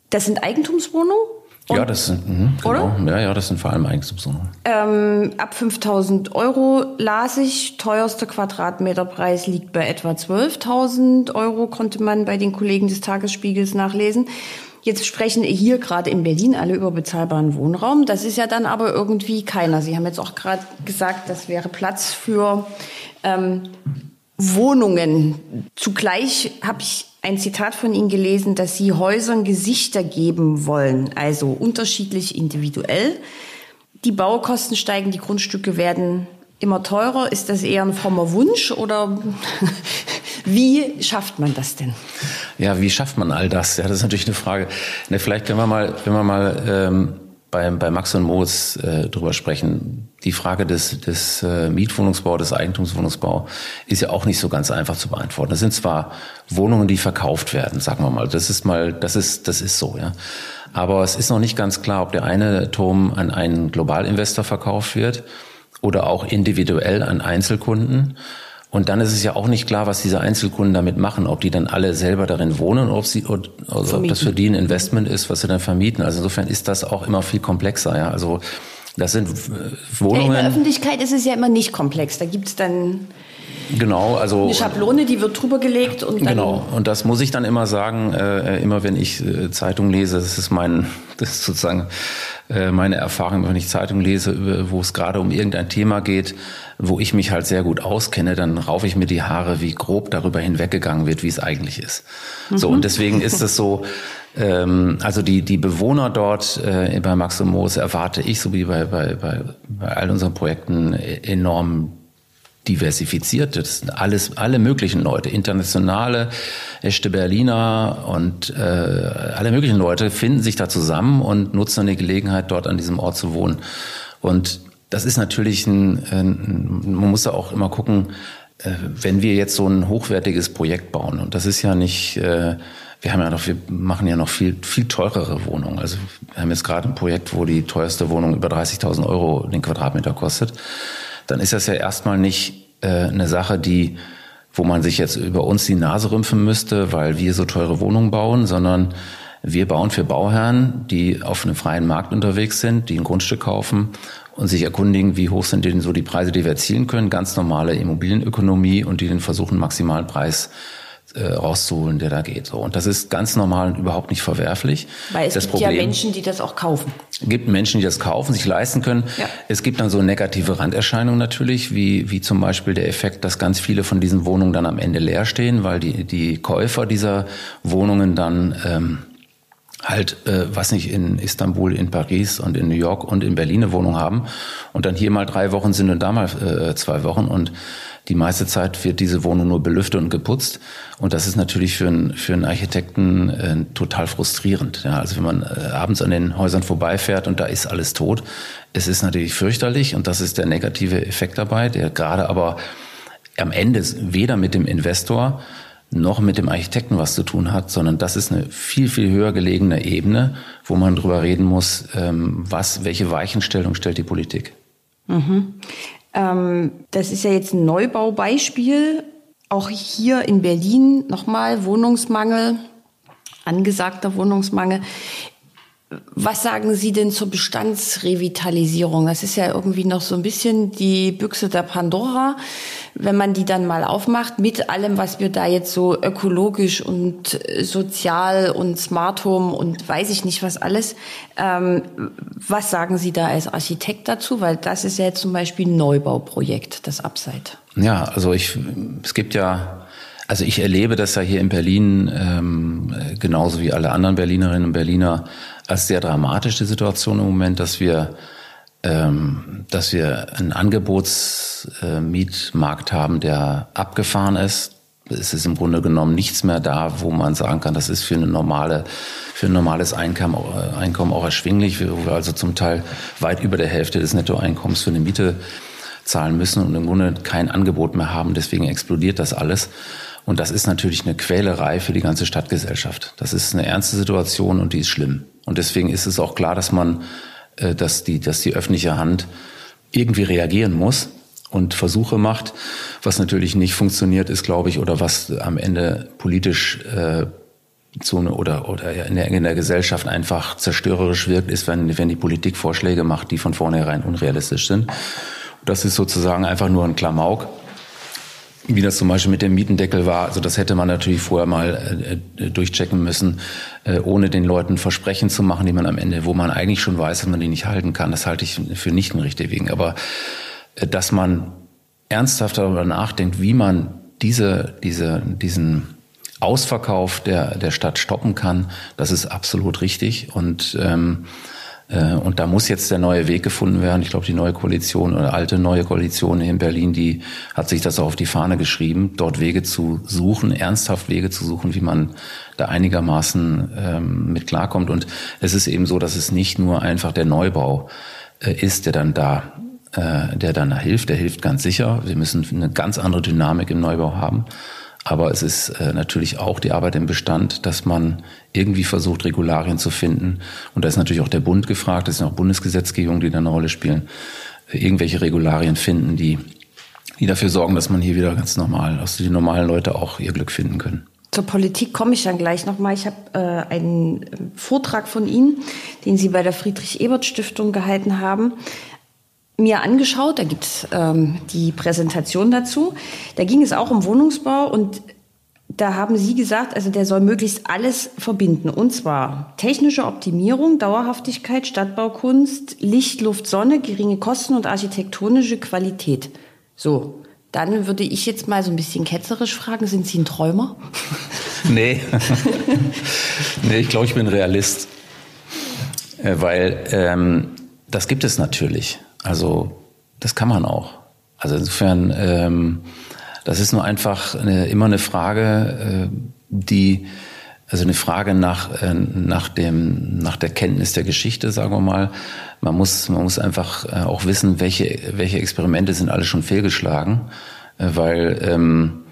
Das sind Eigentumswohnungen? ja, das sind, mh, genau. Ja, ja, das sind vor allem Eigentumswohnungen. Ähm, ab 5000 Euro las ich. Teuerster Quadratmeterpreis liegt bei etwa 12.000 Euro, konnte man bei den Kollegen des Tagesspiegels nachlesen. Jetzt sprechen hier gerade in Berlin alle über bezahlbaren Wohnraum. Das ist ja dann aber irgendwie keiner. Sie haben jetzt auch gerade gesagt, das wäre Platz für ähm, Wohnungen. Zugleich habe ich ein Zitat von Ihnen gelesen, dass Sie Häusern Gesichter geben wollen, also unterschiedlich individuell. Die Baukosten steigen, die Grundstücke werden immer teurer. Ist das eher ein frommer Wunsch oder wie schafft man das denn? Ja, wie schafft man all das? Ja, das ist natürlich eine Frage. Ne, vielleicht können wir mal, wenn wir mal ähm, bei, bei Max und Moritz äh, drüber sprechen. Die Frage des, des äh, Mietwohnungsbau, des Eigentumswohnungsbau ist ja auch nicht so ganz einfach zu beantworten. Das sind zwar Wohnungen, die verkauft werden, sagen wir mal. Das ist mal, das ist, das ist so, ja. Aber es ist noch nicht ganz klar, ob der eine Turm an einen Globalinvestor verkauft wird oder auch individuell an Einzelkunden. Und dann ist es ja auch nicht klar, was diese Einzelkunden damit machen, ob die dann alle selber darin wohnen, ob sie, also ob das für die ein Investment ist, was sie dann vermieten. Also insofern ist das auch immer viel komplexer. Ja, also das sind Wohnungen. Ja, in der Öffentlichkeit ist es ja immer nicht komplex. Da gibt es dann Genau, also eine Schablone, die wird drüber gelegt und dann genau. Und das muss ich dann immer sagen, äh, immer wenn ich äh, Zeitung lese, das ist mein, das ist sozusagen äh, meine Erfahrung, wenn ich Zeitung lese, wo es gerade um irgendein Thema geht, wo ich mich halt sehr gut auskenne, dann raufe ich mir die Haare, wie grob darüber hinweggegangen wird, wie es eigentlich ist. Mhm. So und deswegen ist es so. Ähm, also die die Bewohner dort äh, bei Max und Moos erwarte ich, so wie bei bei bei, bei all unseren Projekten e-, enorm diversifiziert. Das sind alles, alle möglichen Leute, internationale, echte Berliner und äh, alle möglichen Leute finden sich da zusammen und nutzen eine Gelegenheit, dort an diesem Ort zu wohnen. Und das ist natürlich ein, ein man muss da auch immer gucken, äh, wenn wir jetzt so ein hochwertiges Projekt bauen, und das ist ja nicht, äh, wir haben ja noch, wir machen ja noch viel, viel teurere Wohnungen. Also wir haben jetzt gerade ein Projekt, wo die teuerste Wohnung über 30.000 Euro den Quadratmeter kostet dann ist das ja erstmal nicht äh, eine Sache, die, wo man sich jetzt über uns die Nase rümpfen müsste, weil wir so teure Wohnungen bauen, sondern wir bauen für Bauherren, die auf einem freien Markt unterwegs sind, die ein Grundstück kaufen und sich erkundigen, wie hoch sind denn so die Preise, die wir erzielen können. Ganz normale Immobilienökonomie und die den versuchen, maximalen Preis äh, rauszuholen, der da geht. So. Und das ist ganz normal und überhaupt nicht verwerflich. Weil es das gibt Problem, ja Menschen, die das auch kaufen. gibt Menschen, die das kaufen, sich leisten können. Ja. Es gibt dann so negative Randerscheinungen natürlich, wie, wie zum Beispiel der Effekt, dass ganz viele von diesen Wohnungen dann am Ende leer stehen, weil die, die Käufer dieser Wohnungen dann ähm, halt, äh, was nicht, in Istanbul, in Paris und in New York und in Berlin eine Wohnung haben und dann hier mal drei Wochen sind und da mal äh, zwei Wochen und die meiste Zeit wird diese Wohnung nur belüftet und geputzt. Und das ist natürlich für einen, für einen Architekten äh, total frustrierend. Ja, also wenn man äh, abends an den Häusern vorbeifährt und da ist alles tot, es ist natürlich fürchterlich und das ist der negative Effekt dabei, der gerade aber am Ende weder mit dem Investor noch mit dem Architekten was zu tun hat, sondern das ist eine viel, viel höher gelegene Ebene, wo man drüber reden muss, ähm, was, welche Weichenstellung stellt die Politik. Mhm. Ähm, das ist ja jetzt ein Neubaubeispiel. Auch hier in Berlin nochmal Wohnungsmangel, angesagter Wohnungsmangel. Was sagen Sie denn zur Bestandsrevitalisierung? Das ist ja irgendwie noch so ein bisschen die Büchse der Pandora. Wenn man die dann mal aufmacht, mit allem, was wir da jetzt so ökologisch und sozial und Smart Home und weiß ich nicht was alles. Ähm, was sagen Sie da als Architekt dazu? Weil das ist ja zum Beispiel ein Neubauprojekt, das Upside. Ja, also ich, es gibt ja also ich erlebe das ja hier in Berlin ähm, genauso wie alle anderen Berlinerinnen und Berliner als sehr dramatische Situation im Moment, dass wir ähm, dass wir einen Angebotsmietmarkt äh, haben, der abgefahren ist. Es ist im Grunde genommen nichts mehr da, wo man sagen kann, das ist für eine normale, für ein normales Einkommen, äh, Einkommen auch erschwinglich, wo wir also zum Teil weit über der Hälfte des Nettoeinkommens für eine Miete zahlen müssen und im Grunde kein Angebot mehr haben. Deswegen explodiert das alles. Und das ist natürlich eine Quälerei für die ganze Stadtgesellschaft. Das ist eine ernste Situation und die ist schlimm. Und deswegen ist es auch klar, dass man, äh, dass die, dass die öffentliche Hand irgendwie reagieren muss und Versuche macht. Was natürlich nicht funktioniert, ist, glaube ich, oder was am Ende politisch äh, zu, oder, oder in, der, in der Gesellschaft einfach zerstörerisch wirkt, ist, wenn, wenn die Politik Vorschläge macht, die von vornherein unrealistisch sind. Das ist sozusagen einfach nur ein Klamauk wie das zum Beispiel mit dem Mietendeckel war. Also das hätte man natürlich vorher mal äh, äh, durchchecken müssen, äh, ohne den Leuten Versprechen zu machen, die man am Ende, wo man eigentlich schon weiß, dass man die nicht halten kann. Das halte ich für nicht einen richtigen Weg. Aber äh, dass man ernsthaft darüber nachdenkt, wie man diese, diese, diesen Ausverkauf der, der Stadt stoppen kann, das ist absolut richtig. Und ähm, äh, und da muss jetzt der neue Weg gefunden werden. Ich glaube, die neue Koalition oder alte neue Koalition in Berlin, die hat sich das auch auf die Fahne geschrieben, dort Wege zu suchen, ernsthaft Wege zu suchen, wie man da einigermaßen ähm, mit klarkommt. Und es ist eben so, dass es nicht nur einfach der Neubau äh, ist, der dann da äh, der dann hilft, der hilft ganz sicher. Wir müssen eine ganz andere Dynamik im Neubau haben. Aber es ist äh, natürlich auch die Arbeit im Bestand, dass man irgendwie versucht, Regularien zu finden. Und da ist natürlich auch der Bund gefragt, es sind auch Bundesgesetzgebungen, die da eine Rolle spielen, äh, irgendwelche Regularien finden, die, die dafür sorgen, dass man hier wieder ganz normal, dass die normalen Leute auch ihr Glück finden können. Zur Politik komme ich dann gleich nochmal. Ich habe äh, einen Vortrag von Ihnen, den Sie bei der Friedrich-Ebert-Stiftung gehalten haben, mir angeschaut. Da gibt's ähm, die Präsentation dazu. Da ging es auch um Wohnungsbau und da haben Sie gesagt, also der soll möglichst alles verbinden. Und zwar technische Optimierung, Dauerhaftigkeit, Stadtbaukunst, Licht, Luft, Sonne, geringe Kosten und architektonische Qualität. So, dann würde ich jetzt mal so ein bisschen ketzerisch fragen, sind Sie ein Träumer? Nee. nee, ich glaube, ich bin Realist. Äh, weil ähm, das gibt es natürlich. Also das kann man auch. Also insofern, ähm, das ist nur einfach eine, immer eine Frage, äh, die also eine Frage nach äh, nach dem nach der Kenntnis der Geschichte, sagen wir mal. Man muss man muss einfach äh, auch wissen, welche welche Experimente sind alle schon fehlgeschlagen, äh, weil ähm,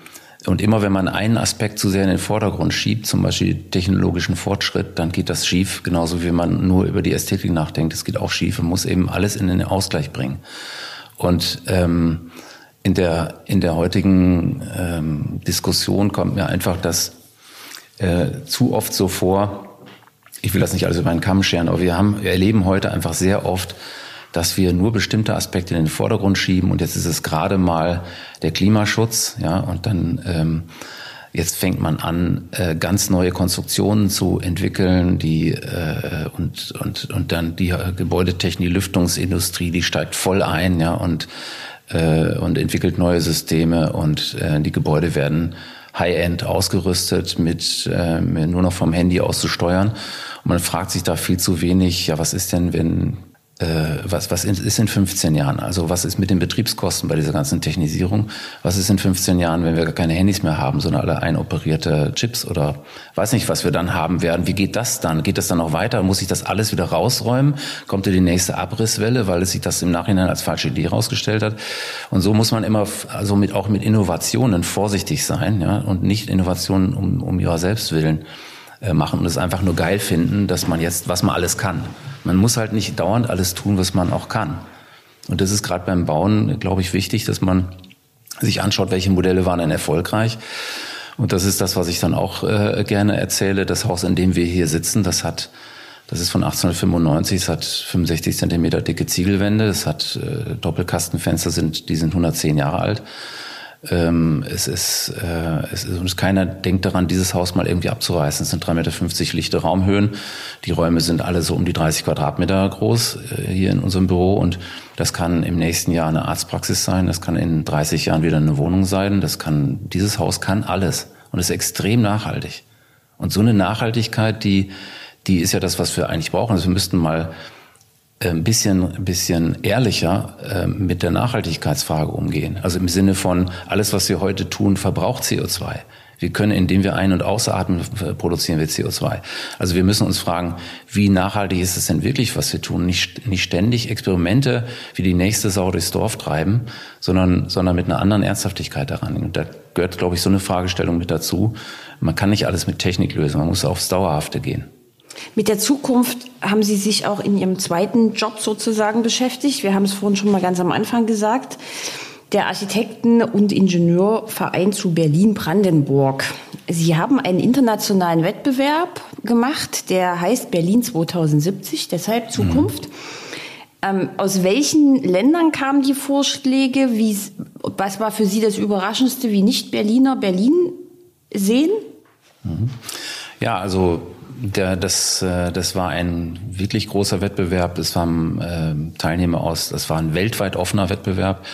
und immer wenn man einen Aspekt zu sehr in den Vordergrund schiebt, zum Beispiel technologischen Fortschritt, dann geht das schief. Genauso wie man nur über die Ästhetik nachdenkt, das geht auch schief. Man muss eben alles in den Ausgleich bringen. Und ähm, in der in der heutigen ähm, Diskussion kommt mir einfach das äh, zu oft so vor. Ich will das nicht alles über einen Kamm scheren, aber wir haben wir erleben heute einfach sehr oft dass wir nur bestimmte Aspekte in den Vordergrund schieben und jetzt ist es gerade mal der Klimaschutz, ja, und dann ähm, jetzt fängt man an, äh, ganz neue Konstruktionen zu entwickeln, die äh, und und und dann die Gebäudetechnik, Lüftungsindustrie, die steigt voll ein, ja, und äh, und entwickelt neue Systeme und äh, die Gebäude werden High-End ausgerüstet mit, äh, nur noch vom Handy aus zu steuern. Und man fragt sich da viel zu wenig, ja, was ist denn, wenn was, was ist in 15 Jahren? Also was ist mit den Betriebskosten bei dieser ganzen Technisierung? Was ist in 15 Jahren, wenn wir gar keine Handys mehr haben, sondern alle einoperierte Chips oder weiß nicht, was wir dann haben werden? Wie geht das dann? Geht das dann noch weiter? Muss ich das alles wieder rausräumen? Kommt die nächste Abrisswelle, weil es sich das im Nachhinein als falsche Idee herausgestellt hat? Und so muss man immer, also mit, auch mit Innovationen vorsichtig sein, ja, und nicht Innovationen um, um ihrer selbst willen äh, machen und es einfach nur geil finden, dass man jetzt, was man alles kann. Man muss halt nicht dauernd alles tun, was man auch kann. Und das ist gerade beim Bauen, glaube ich, wichtig, dass man sich anschaut, welche Modelle waren denn erfolgreich. Und das ist das, was ich dann auch äh, gerne erzähle. Das Haus, in dem wir hier sitzen, das hat Das ist von 1895, es hat 65 Zentimeter dicke Ziegelwände, es hat äh, Doppelkastenfenster, sind, die sind 110 Jahre alt. Ähm, es, ist, äh, es ist, und keiner denkt daran, dieses Haus mal irgendwie abzureißen. Es sind 3,50 Meter lichte Raumhöhen. Die Räume sind alle so um die 30 Quadratmeter groß äh, hier in unserem Büro. Und das kann im nächsten Jahr eine Arztpraxis sein. Das kann in 30 Jahren wieder eine Wohnung sein. Das kann, dieses Haus kann alles und ist extrem nachhaltig. Und so eine Nachhaltigkeit, die, die ist ja das, was wir eigentlich brauchen. Also wir müssten mal ein bisschen, ein bisschen ehrlicher äh, mit der Nachhaltigkeitsfrage umgehen. Also im Sinne von, alles, was wir heute tun, verbraucht CO2. Wir können, indem wir ein- und ausatmen, produzieren wir CO2. Also wir müssen uns fragen, wie nachhaltig ist es denn wirklich, was wir tun? Nicht, nicht ständig Experimente wie die nächste Sau durchs Dorf treiben, sondern, sondern mit einer anderen Ernsthaftigkeit daran. Und da gehört, glaube ich, so eine Fragestellung mit dazu. Man kann nicht alles mit Technik lösen, man muss aufs Dauerhafte gehen. Mit der Zukunft haben Sie sich auch in Ihrem zweiten Job sozusagen beschäftigt. Wir haben es vorhin schon mal ganz am Anfang gesagt. Der Architekten- und Ingenieurverein zu Berlin-Brandenburg. Sie haben einen internationalen Wettbewerb gemacht, der heißt Berlin 2070, deshalb Zukunft. Mhm. Ähm, aus welchen Ländern kamen die Vorschläge? Wie, was war für Sie das Überraschendste, wie Nicht-Berliner Berlin sehen? Mhm. Ja, also der, das, äh, das war ein wirklich großer Wettbewerb. Es waren äh, Teilnehmer aus, das war ein weltweit offener Wettbewerb.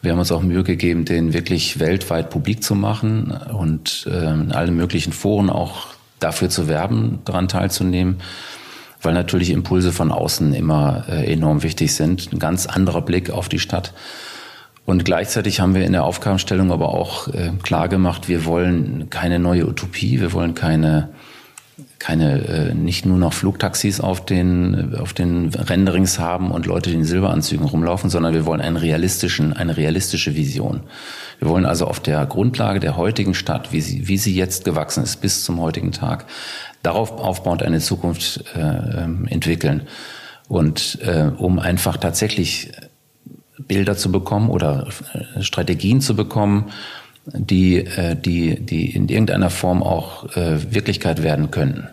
Wir haben uns auch Mühe gegeben, den wirklich weltweit publik zu machen und äh, in allen möglichen Foren auch dafür zu werben, daran teilzunehmen, weil natürlich Impulse von außen immer äh, enorm wichtig sind. Ein ganz anderer Blick auf die Stadt. Und gleichzeitig haben wir in der Aufgabenstellung aber auch äh, klar gemacht, wir wollen keine neue Utopie, wir wollen keine keine äh, nicht nur noch Flugtaxis auf den auf den Renderings haben und Leute, in Silberanzügen rumlaufen, sondern wir wollen einen realistischen eine realistische Vision. Wir wollen also auf der Grundlage der heutigen Stadt, wie sie wie sie jetzt gewachsen ist bis zum heutigen Tag, darauf aufbauend eine Zukunft äh, ähm, entwickeln und äh, um einfach tatsächlich Bilder zu bekommen oder äh, Strategien zu bekommen die, äh, die, die in irgendeiner Form auch äh, Wirklichkeit werden können.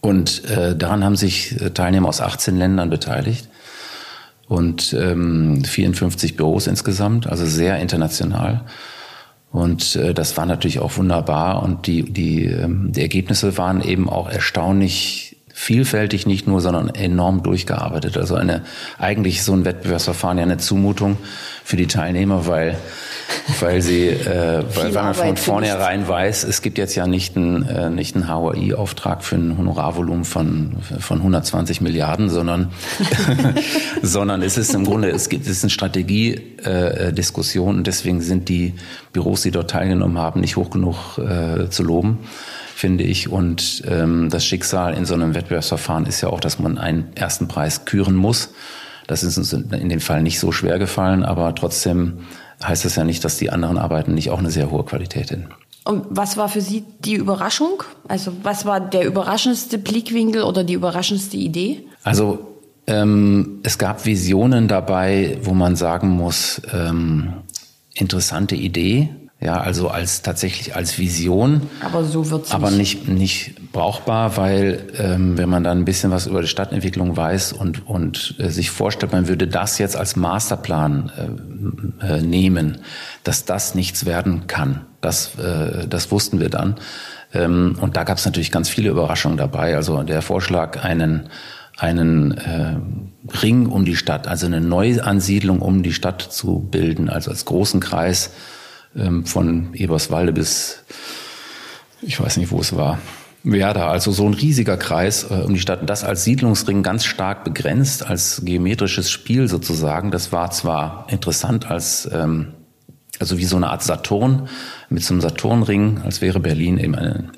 Und äh, daran haben sich Teilnehmer aus 18 Ländern beteiligt und ähm, 54 Büros insgesamt, also sehr international. Und äh, das war natürlich auch wunderbar und die, die, ähm, die Ergebnisse waren eben auch erstaunlich vielfältig nicht nur, sondern enorm durchgearbeitet. Also eine eigentlich so ein Wettbewerbsverfahren ja eine Zumutung für die Teilnehmer, weil weil sie, äh, weil, weil man von vornherein weiß, es gibt jetzt ja nicht einen, äh, nicht einen HOI-Auftrag für ein Honorarvolumen von, von 120 Milliarden, sondern, sondern es ist im Grunde, es gibt, es ist eine Strategiediskussion äh, und deswegen sind die Büros, die dort teilgenommen haben, nicht hoch genug äh, zu loben finde ich. Und ähm, das Schicksal in so einem Wettbewerbsverfahren ist ja auch, dass man einen ersten Preis küren muss. Das ist uns in dem Fall nicht so schwer gefallen, aber trotzdem heißt das ja nicht, dass die anderen Arbeiten nicht auch eine sehr hohe Qualität hätten. Und was war für Sie die Überraschung? Also was war der überraschendste Blickwinkel oder die überraschendste Idee? Also ähm, es gab Visionen dabei, wo man sagen muss, ähm, interessante Idee, ja, also als tatsächlich als Vision. Aber so wird's Aber nicht, nicht brauchbar, weil ähm, wenn man dann ein bisschen was über die Stadtentwicklung weiß und, und äh, sich vorstellt, man würde das jetzt als Masterplan äh, äh, nehmen, dass das nichts werden kann. Das, äh, das wussten wir dann. Ähm, und da gab es natürlich ganz viele Überraschungen dabei. Also der Vorschlag, einen einen äh, Ring um die Stadt, also eine Neuansiedlung um die Stadt zu bilden, also als großen Kreis ähm, von Eberswalde bis, ich weiß nicht, wo es war, Werder, also so ein riesiger Kreis äh, um die Stadt. Das als Siedlungsring ganz stark begrenzt, als geometrisches Spiel sozusagen. Das war zwar interessant als, ähm, also wie so eine Art Saturn mit so einem Saturnring, als wäre Berlin eben eine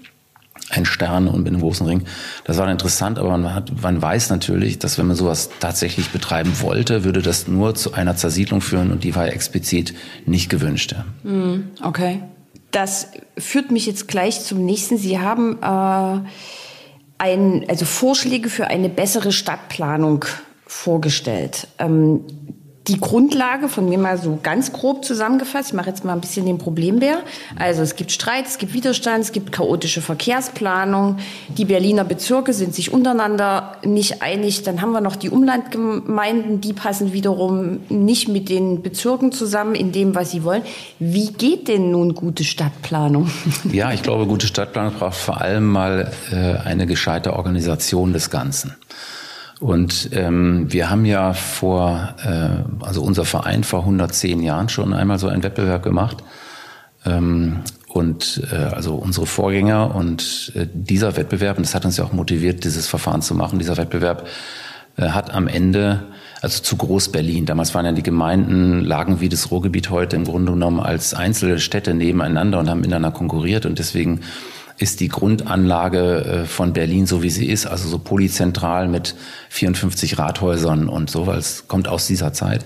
ein Stern und mit einem großen Ring. Das war interessant, aber man, hat, man weiß natürlich, dass wenn man sowas tatsächlich betreiben wollte, würde das nur zu einer Zersiedlung führen und die war explizit nicht gewünscht. Hm, okay. Das führt mich jetzt gleich zum nächsten. Sie haben äh, ein, also Vorschläge für eine bessere Stadtplanung vorgestellt. Ähm, die Grundlage von mir mal so ganz grob zusammengefasst. Ich mache jetzt mal ein bisschen den Problembär. Also es gibt Streit, es gibt Widerstand, es gibt chaotische Verkehrsplanung. Die Berliner Bezirke sind sich untereinander nicht einig. Dann haben wir noch die Umlandgemeinden, die passen wiederum nicht mit den Bezirken zusammen in dem, was sie wollen. Wie geht denn nun gute Stadtplanung? Ja, ich glaube, gute Stadtplanung braucht vor allem mal äh, eine gescheite Organisation des Ganzen. Und ähm, wir haben ja vor, äh, also unser Verein vor 110 Jahren schon einmal so einen Wettbewerb gemacht. Ähm, und äh, also unsere Vorgänger und äh, dieser Wettbewerb, und das hat uns ja auch motiviert, dieses Verfahren zu machen, dieser Wettbewerb äh, hat am Ende, also zu Groß-Berlin, damals waren ja die Gemeinden, lagen wie das Ruhrgebiet heute im Grunde genommen als einzelne Städte nebeneinander und haben miteinander konkurriert. Und deswegen ist die Grundanlage äh, von Berlin so wie sie ist, also so polyzentral mit 54 Rathäusern und so, weil es kommt aus dieser Zeit.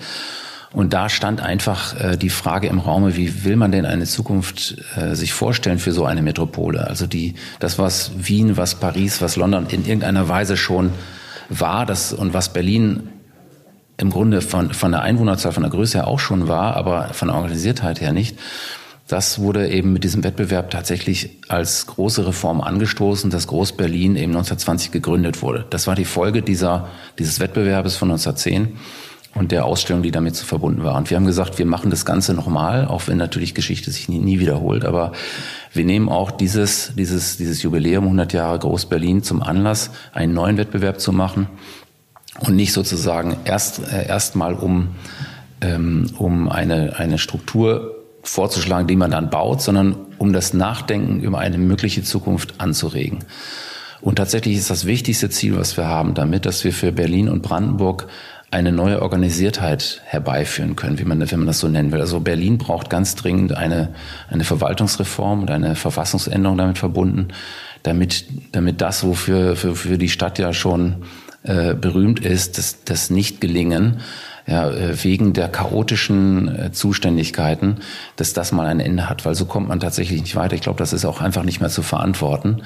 Und da stand einfach äh, die Frage im Raume, wie will man denn eine Zukunft äh, sich vorstellen für so eine Metropole? Also die, das, was Wien, was Paris, was London in irgendeiner Weise schon war, das und was Berlin im Grunde von, von der Einwohnerzahl, von der Größe her auch schon war, aber von der Organisiertheit her nicht. Das wurde eben mit diesem Wettbewerb tatsächlich als große Reform angestoßen, dass Groß-Berlin eben 1920 gegründet wurde. Das war die Folge dieser, dieses Wettbewerbes von 1910 und der Ausstellung, die damit so verbunden war. Und wir haben gesagt, wir machen das Ganze nochmal, auch wenn natürlich Geschichte sich nie, nie wiederholt. Aber wir nehmen auch dieses, dieses, dieses Jubiläum 100 Jahre Groß-Berlin zum Anlass, einen neuen Wettbewerb zu machen und nicht sozusagen erst äh, erstmal um ähm, um eine eine Struktur vorzuschlagen, die man dann baut, sondern um das Nachdenken über eine mögliche Zukunft anzuregen. Und tatsächlich ist das wichtigste Ziel, was wir haben, damit, dass wir für Berlin und Brandenburg eine neue Organisiertheit herbeiführen können, wie man, wenn man das so nennen will. Also Berlin braucht ganz dringend eine, eine Verwaltungsreform und eine Verfassungsänderung damit verbunden, damit, damit das, wofür für, für die Stadt ja schon äh, berühmt ist, das, das Nicht-Gelingen, ja, äh, wegen der chaotischen äh, Zuständigkeiten, dass das mal ein Ende hat, weil so kommt man tatsächlich nicht weiter. Ich glaube, das ist auch einfach nicht mehr zu verantworten,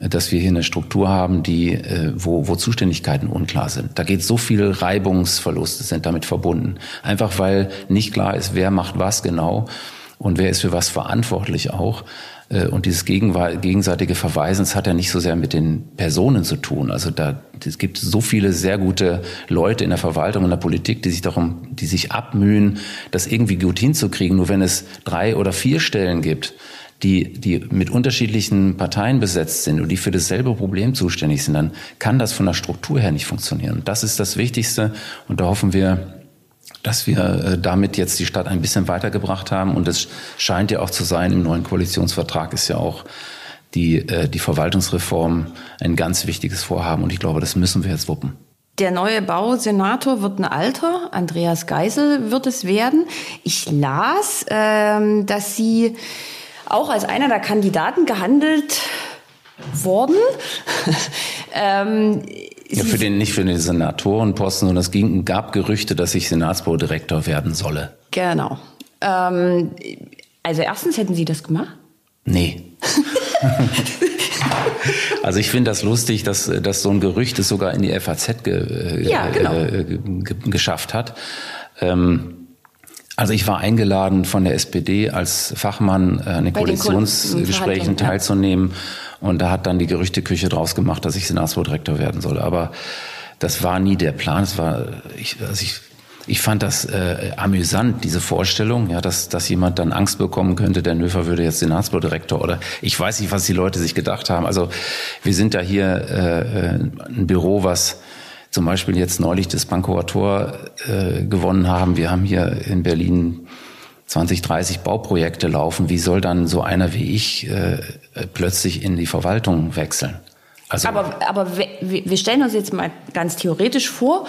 äh, dass wir hier eine Struktur haben, die, wo, wo Zuständigkeiten unklar sind. Da geht so viel Reibungsverluste sind damit verbunden. Einfach weil nicht klar ist, wer macht was genau und wer ist für was verantwortlich auch. Äh, und dieses gegenseitige Verweisen, hat ja nicht so sehr mit den Personen zu tun. Also da es gibt so viele sehr gute Leute in der Verwaltung und der Politik, die sich darum, die sich abmühen, das irgendwie gut hinzukriegen. Nur wenn es drei oder vier Stellen gibt, die, die mit unterschiedlichen Parteien besetzt sind und die für dasselbe Problem zuständig sind, dann kann das von der Struktur her nicht funktionieren. Das ist das Wichtigste. Und da hoffen wir, dass wir äh, damit jetzt die Stadt ein bisschen weitergebracht haben. Und es scheint ja auch zu sein, im neuen Koalitionsvertrag ist ja auch die, äh, die Verwaltungsreform ein ganz wichtiges Vorhaben. Und ich glaube, das müssen wir jetzt wuppen. Der neue Bausenator wird ein Alter, Andreas Geisel wird es werden. Ich las, ähm, dass Sie auch als einer der Kandidaten gehandelt worden. ähm, ja, für den, nicht für den Senatorenposten, sondern es ging, gab Gerüchte, dass ich Senatsbaudirektor werden solle. Genau. Ähm, also erstens hätten Sie das gemacht? Nee. also ich finde das lustig, dass, dass so ein Gerücht es sogar in die FAZ ge, äh, ja, genau. äh, ge, geschafft hat. Ähm, also ich war eingeladen von der SPD als Fachmann äh, an den Koalitionsgesprächen teilzunehmen. Ja. Und da hat dann die Gerüchteküche draus gemacht, dass ich Senatsbaudirektor werden soll. Aber das war nie der Plan. Es war, ich, also ich, ich fand das äh, amüsant, diese Vorstellung, ja, dass, dass jemand dann Angst bekommen könnte, der Nöfer würde jetzt Senatsbaudirektor oder ich weiß nicht, was die Leute sich gedacht haben. Also wir sind da hier äh, ein Büro, was zum Beispiel jetzt neulich das Pankower Tor äh, gewonnen haben. Wir haben hier in Berlin 20, 30 Bauprojekte laufen, wie soll dann so einer wie ich äh, plötzlich in die Verwaltung wechseln? Also aber, aber wir stellen uns jetzt mal ganz theoretisch vor,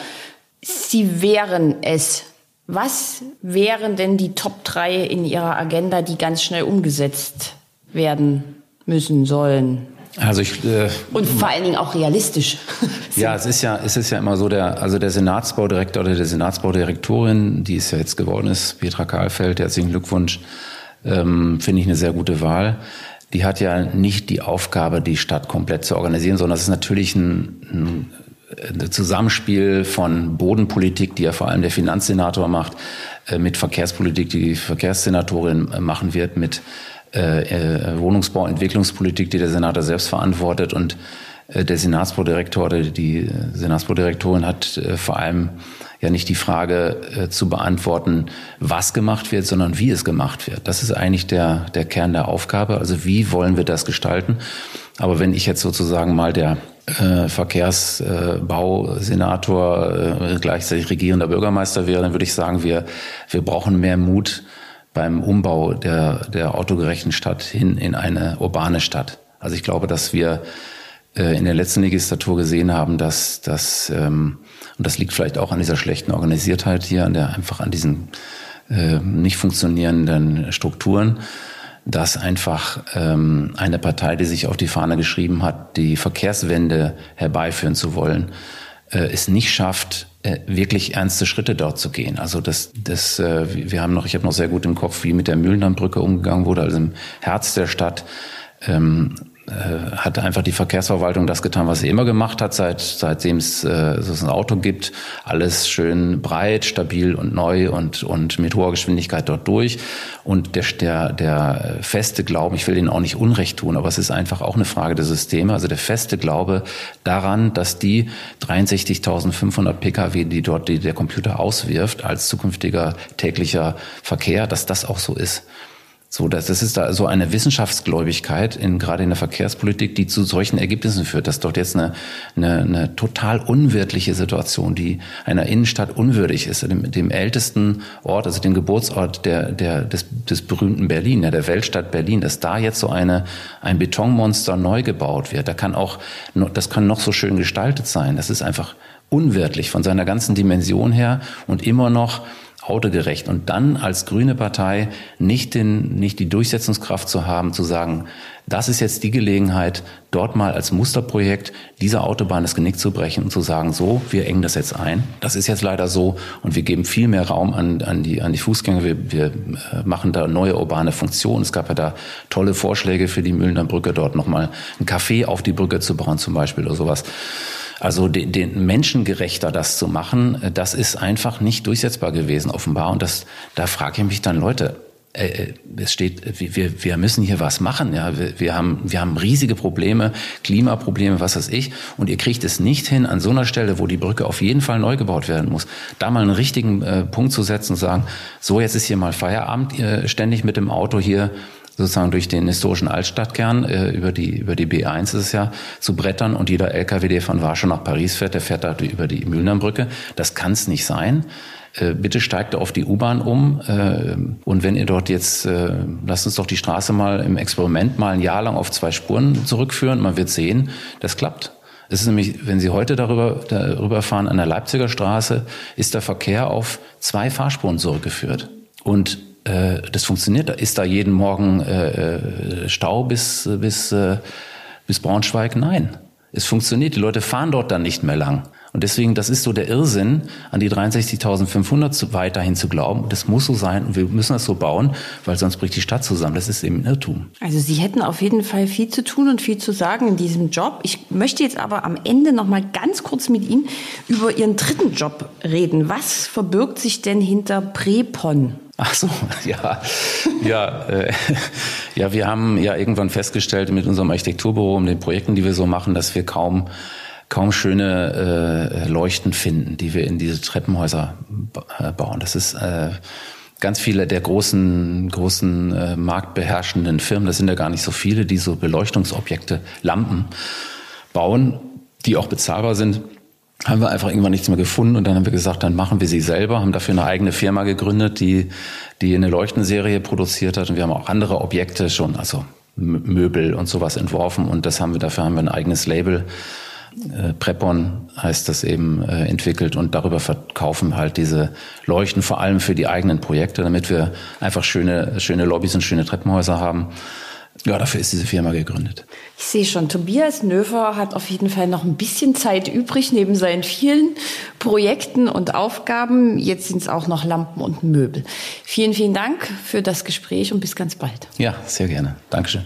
Sie wären es. Was wären denn die Top 3 in Ihrer Agenda, die ganz schnell umgesetzt werden müssen sollen? Also ich, äh, und vor allen Dingen auch realistisch. ja, es ist ja, es ist ja immer so, der, also der Senatsbaudirektor oder der Senatsbaudirektorin, die es ja jetzt geworden ist, Petra Kahlfeld, herzlichen Glückwunsch, ähm, finde ich eine sehr gute Wahl. Die hat ja nicht die Aufgabe, die Stadt komplett zu organisieren, sondern es ist natürlich ein, ein Zusammenspiel von Bodenpolitik, die ja vor allem der Finanzsenator macht, äh, mit Verkehrspolitik, die die Verkehrssenatorin äh, machen wird, mit äh, Wohnungsbau, Entwicklungspolitik, die der Senator selbst verantwortet und der Senatsbaudirektor oder die Senatsbaudirektorin hat vor allem ja nicht die Frage zu beantworten, was gemacht wird, sondern wie es gemacht wird. Das ist eigentlich der, der Kern der Aufgabe. Also wie wollen wir das gestalten? Aber wenn ich jetzt sozusagen mal der äh, Verkehrsbausenator, äh, gleichzeitig regierender Bürgermeister wäre, dann würde ich sagen, wir, wir brauchen mehr Mut beim Umbau der, der autogerechten Stadt hin in eine urbane Stadt. Also ich glaube, dass wir äh, in der letzten Legislatur gesehen haben, dass, dass ähm, und das liegt vielleicht auch an dieser schlechten Organisiertheit hier, an der einfach an diesen äh, nicht funktionierenden Strukturen, dass einfach ähm, eine Partei, die sich auf die Fahne geschrieben hat, die Verkehrswende herbeiführen zu wollen, äh, es nicht schafft, äh, wirklich ernste Schritte dort zu gehen. Also das, das, äh, wir haben noch, ich habe noch sehr gut im Kopf, wie mit der Mühlendammbrücke umgegangen wurde, also im Herz der Stadt. Ähm, äh, hat einfach die Verkehrsverwaltung das getan, was sie immer gemacht hat, seit, seitdem es äh, so ein Auto gibt. Alles schön breit, stabil und neu und, und mit hoher Geschwindigkeit dort durch. Und der, der, der feste Glauben, ich will denen auch nicht Unrecht tun, aber es ist einfach auch eine Frage der Systeme. Also der feste Glaube daran, dass die 63.500 Pkw, die dort die der Computer auswirft, als zukünftiger täglicher Verkehr, dass das auch so ist. So, das, das ist da so eine Wissenschaftsgläubigkeit in, gerade in der Verkehrspolitik, die zu solchen Ergebnissen führt. Das ist dort jetzt eine, eine, eine total unwirtliche Situation, die einer Innenstadt unwürdig ist, dem, dem ältesten Ort, also dem Geburtsort der, der, des, des berühmten Berlin, der Weltstadt Berlin, dass da jetzt so eine, ein Betonmonster neu gebaut wird. Da kann auch, das kann noch so schön gestaltet sein. Das ist einfach unwirtlich von seiner ganzen Dimension her und immer noch autogerecht und dann als grüne Partei nicht, den, nicht die Durchsetzungskraft zu haben, zu sagen, das ist jetzt die Gelegenheit, dort mal als Musterprojekt dieser Autobahn das Genick zu brechen und zu sagen, so, wir engen das jetzt ein. Das ist jetzt leider so und wir geben viel mehr Raum an, an, die, an die Fußgänger. Wir, wir äh, machen da neue urbane Funktionen. Es gab ja da tolle Vorschläge für die Mühlener Brücke, dort nochmal ein Café auf die Brücke zu bauen zum Beispiel oder sowas. Also den, den Menschen gerechter das zu machen, äh, das ist einfach nicht durchsetzbar gewesen, offenbar. Und das, da frage ich mich dann, Leute, äh, äh, es steht, wir, wir müssen hier was machen. Ja, wir, wir, haben, wir haben riesige Probleme, Klimaprobleme, was weiß ich. Und ihr kriegt es nicht hin, an so einer Stelle, wo die Brücke auf jeden Fall neu gebaut werden muss, da mal einen richtigen äh, Punkt zu setzen und sagen, so jetzt ist hier mal Feierabend, ihr ständig mit dem Auto hier sozusagen durch den historischen Altstadtkern äh, über die über die B1 ist es ja zu brettern und jeder LKW, der von Warschau nach Paris fährt, der fährt da über die Mühlenbrücke. Das kann es nicht sein. Äh, bitte steigt auf die U-Bahn um äh, und wenn ihr dort jetzt, äh, lasst uns doch die Straße mal im Experiment mal ein Jahr lang auf zwei Spuren zurückführen. Man wird sehen, das klappt. Es ist nämlich, wenn Sie heute darüber, darüber fahren, an der Leipziger Straße, ist der Verkehr auf zwei Fahrspuren zurückgeführt. Und äh, das funktioniert. Ist da jeden Morgen äh, äh, Stau bis, bis, äh, bis Braunschweig? Nein. Es funktioniert. Die Leute fahren dort dann nicht mehr lang. Und deswegen, das ist so der Irrsinn, an die 63.500 weiterhin zu glauben. Das muss so sein und wir müssen das so bauen, weil sonst bricht die Stadt zusammen. Das ist eben ein Irrtum. Also Sie hätten auf jeden Fall viel zu tun und viel zu sagen in diesem Job. Ich möchte jetzt aber am Ende noch mal ganz kurz mit Ihnen über Ihren dritten Job reden. Was verbirgt sich denn hinter Prepon? Ach so, ja, ja, äh, ja, wir haben ja irgendwann festgestellt mit unserem Architekturbüro und den Projekten, die wir so machen, dass wir kaum kaum schöne äh, Leuchten finden, die wir in diese Treppenhäuser äh, bauen. Das ist äh, ganz viele der großen großen äh, marktbeherrschenden Firmen, das sind ja gar nicht so viele, die so Beleuchtungsobjekte, Lampen bauen, die auch bezahlbar sind haben wir einfach irgendwann nichts mehr gefunden und dann haben wir gesagt, dann machen wir sie selber, haben dafür eine eigene Firma gegründet, die, die eine Leuchtenserie produziert hat und wir haben auch andere Objekte schon, also Möbel und sowas entworfen und das haben wir, dafür haben wir ein eigenes Label, äh, Prepon heißt das eben, äh, entwickelt und darüber verkaufen halt diese Leuchten vor allem für die eigenen Projekte, damit wir einfach schöne, schöne Lobbys und schöne Treppenhäuser haben. Ja, dafür ist diese Firma gegründet. Ich sehe schon, Tobias Nöfer hat auf jeden Fall noch ein bisschen Zeit übrig neben seinen vielen Projekten und Aufgaben. Jetzt sind es auch noch Lampen und Möbel. Vielen, vielen Dank für das Gespräch und bis ganz bald. Ja, sehr gerne. Dankeschön.